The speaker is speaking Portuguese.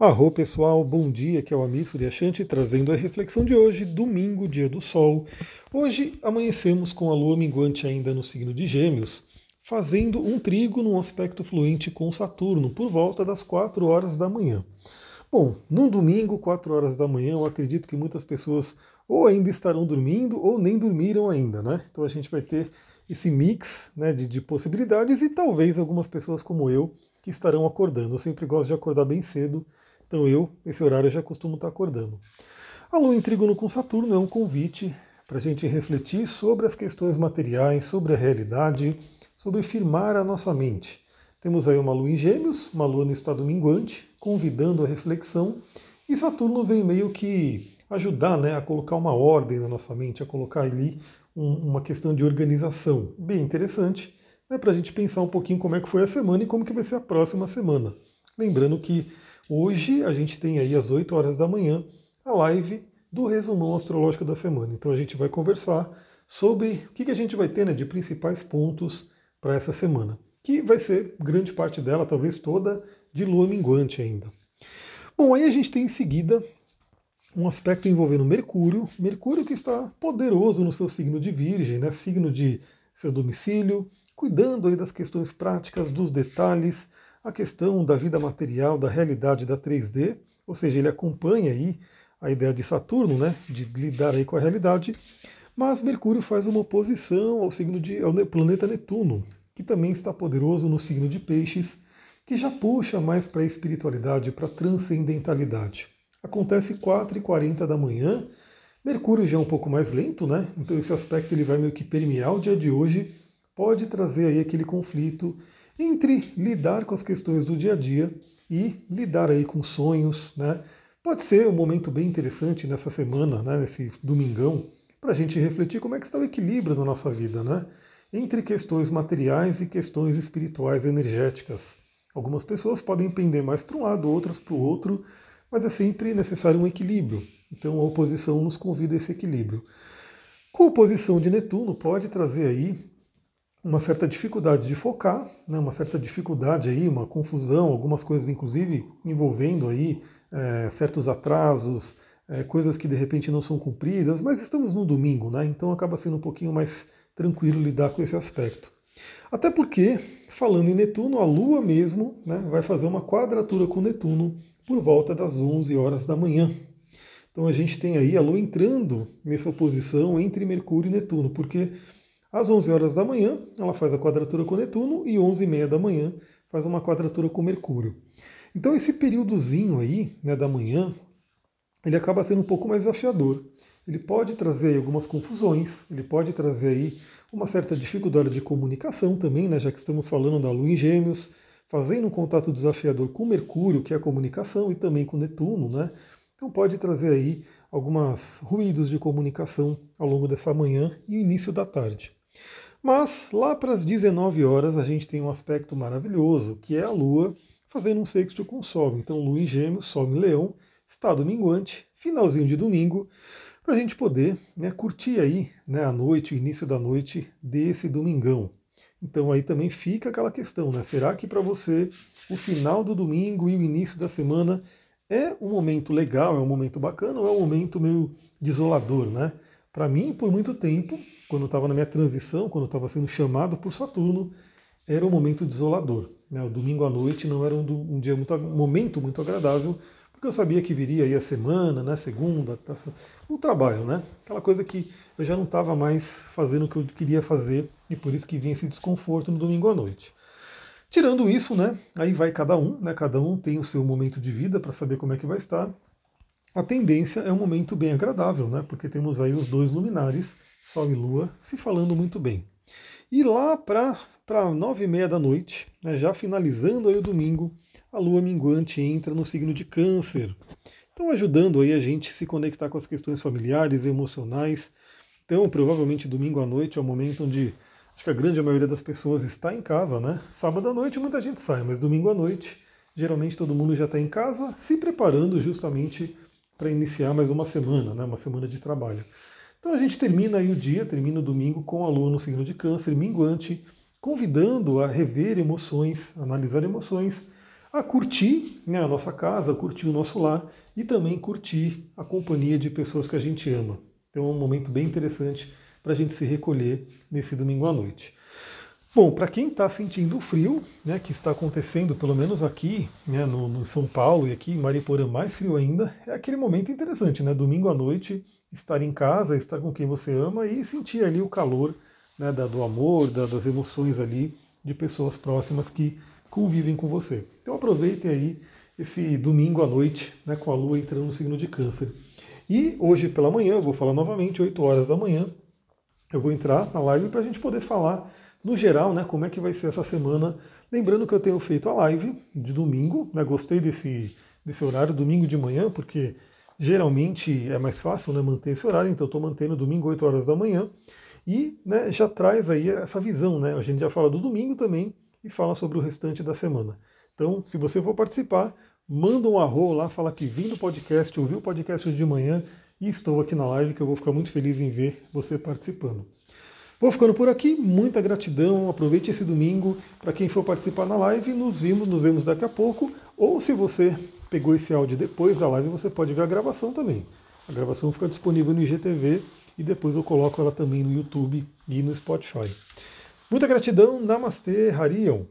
Arro pessoal, bom dia, que é o Amir Suryashanti trazendo a reflexão de hoje, domingo, dia do sol. Hoje amanhecemos com a lua minguante ainda no signo de Gêmeos, fazendo um trigo num aspecto fluente com Saturno, por volta das 4 horas da manhã. Bom, num domingo, 4 horas da manhã, eu acredito que muitas pessoas ou ainda estarão dormindo ou nem dormiram ainda, né? Então a gente vai ter esse mix né, de, de possibilidades e talvez algumas pessoas como eu que estarão acordando. Eu sempre gosto de acordar bem cedo então eu, esse horário, já costumo estar acordando. A Lua em Trígono com Saturno é um convite para a gente refletir sobre as questões materiais, sobre a realidade, sobre firmar a nossa mente. Temos aí uma Lua em Gêmeos, uma Lua no estado minguante, convidando a reflexão, e Saturno vem meio que ajudar né, a colocar uma ordem na nossa mente, a colocar ali um, uma questão de organização. Bem interessante, né, para a gente pensar um pouquinho como é que foi a semana e como que vai ser a próxima semana. Lembrando que Hoje a gente tem aí às 8 horas da manhã a live do resumão astrológico da semana. Então a gente vai conversar sobre o que a gente vai ter né, de principais pontos para essa semana, que vai ser grande parte dela, talvez toda, de lua minguante ainda. Bom, aí a gente tem em seguida um aspecto envolvendo Mercúrio, Mercúrio que está poderoso no seu signo de Virgem, né, signo de seu domicílio, cuidando aí das questões práticas, dos detalhes, a questão da vida material, da realidade da 3D, ou seja, ele acompanha aí a ideia de Saturno, né, de lidar aí com a realidade, mas Mercúrio faz uma oposição ao signo de ao planeta Netuno, que também está poderoso no signo de Peixes, que já puxa mais para a espiritualidade, para a transcendentalidade. Acontece 4h40 da manhã, Mercúrio já é um pouco mais lento, né? Então esse aspecto ele vai meio que permear o dia de hoje, pode trazer aí aquele conflito entre lidar com as questões do dia a dia e lidar aí com sonhos, né? Pode ser um momento bem interessante nessa semana, né, nesse domingão, para a gente refletir como é que está o equilíbrio na nossa vida, né? Entre questões materiais e questões espirituais energéticas. Algumas pessoas podem pender mais para um lado, outras para o outro, mas é sempre necessário um equilíbrio. Então a oposição nos convida a esse equilíbrio. Com a oposição de Netuno pode trazer aí uma certa dificuldade de focar, né, uma certa dificuldade aí, uma confusão, algumas coisas inclusive envolvendo aí é, certos atrasos, é, coisas que de repente não são cumpridas, mas estamos no domingo, né? Então acaba sendo um pouquinho mais tranquilo lidar com esse aspecto. Até porque, falando em Netuno, a Lua mesmo né, vai fazer uma quadratura com Netuno por volta das 11 horas da manhã. Então a gente tem aí a Lua entrando nessa oposição entre Mercúrio e Netuno, porque às 11 horas da manhã, ela faz a quadratura com Netuno e 11 e meia da manhã faz uma quadratura com Mercúrio. Então esse períodozinho aí, né, da manhã, ele acaba sendo um pouco mais desafiador. Ele pode trazer algumas confusões, ele pode trazer aí uma certa dificuldade de comunicação também, né, já que estamos falando da Lua em Gêmeos, fazendo um contato desafiador com Mercúrio, que é a comunicação, e também com Netuno, né? Então pode trazer aí alguns ruídos de comunicação ao longo dessa manhã e início da tarde. Mas lá para as 19 horas a gente tem um aspecto maravilhoso, que é a Lua fazendo um sexto com o Sol. Então, Lua em Gêmeos, Sol em Leão, estado minguante, finalzinho de domingo, para a gente poder né, curtir aí né, a noite, o início da noite desse domingão. Então aí também fica aquela questão, né? Será que para você o final do domingo e o início da semana é um momento legal, é um momento bacana ou é um momento meio desolador, né? Para mim, por muito tempo, quando eu estava na minha transição, quando eu estava sendo chamado por Saturno, era um momento desolador. Né? O domingo à noite não era um, um dia muito, um momento muito agradável, porque eu sabia que viria aí a semana, né, segunda, o trabalho, né? Aquela coisa que eu já não estava mais fazendo o que eu queria fazer e por isso que vinha esse desconforto no domingo à noite. Tirando isso, né, aí vai cada um, né, cada um tem o seu momento de vida para saber como é que vai estar a tendência é um momento bem agradável, né? Porque temos aí os dois luminares, Sol e Lua, se falando muito bem. E lá para nove e meia da noite, né, já finalizando aí o domingo, a Lua minguante entra no signo de Câncer. Então ajudando aí a gente se conectar com as questões familiares emocionais. Então provavelmente domingo à noite é o momento onde acho que a grande maioria das pessoas está em casa, né? Sábado à noite muita gente sai, mas domingo à noite geralmente todo mundo já está em casa se preparando justamente para iniciar mais uma semana, né, uma semana de trabalho. Então a gente termina aí o dia, termina o domingo com a lua no signo de câncer, minguante, convidando a rever emoções, analisar emoções, a curtir né, a nossa casa, curtir o nosso lar e também curtir a companhia de pessoas que a gente ama. Então é um momento bem interessante para a gente se recolher nesse domingo à noite. Bom, para quem está sentindo o frio, né, que está acontecendo, pelo menos aqui né, no, no, São Paulo e aqui em Mariporã mais frio ainda, é aquele momento interessante, né? Domingo à noite, estar em casa, estar com quem você ama e sentir ali o calor né, da, do amor, da, das emoções ali de pessoas próximas que convivem com você. Então aproveitem aí esse domingo à noite, né, com a lua entrando no signo de câncer. E hoje pela manhã, eu vou falar novamente, 8 horas da manhã, eu vou entrar na live para a gente poder falar no geral, né, como é que vai ser essa semana. Lembrando que eu tenho feito a live de domingo, né, gostei desse, desse horário, domingo de manhã, porque geralmente é mais fácil né, manter esse horário, então estou mantendo domingo 8 horas da manhã. E né, já traz aí essa visão, né? A gente já fala do domingo também e fala sobre o restante da semana. Então, se você for participar, manda um arro lá, fala que vim do podcast, ouviu o podcast de manhã e estou aqui na live, que eu vou ficar muito feliz em ver você participando. Vou ficando por aqui, muita gratidão, aproveite esse domingo. Para quem for participar na live, nos vimos, nos vemos daqui a pouco. Ou se você pegou esse áudio depois da live, você pode ver a gravação também. A gravação fica disponível no IGTV e depois eu coloco ela também no YouTube e no Spotify. Muita gratidão, Namastê, Harion.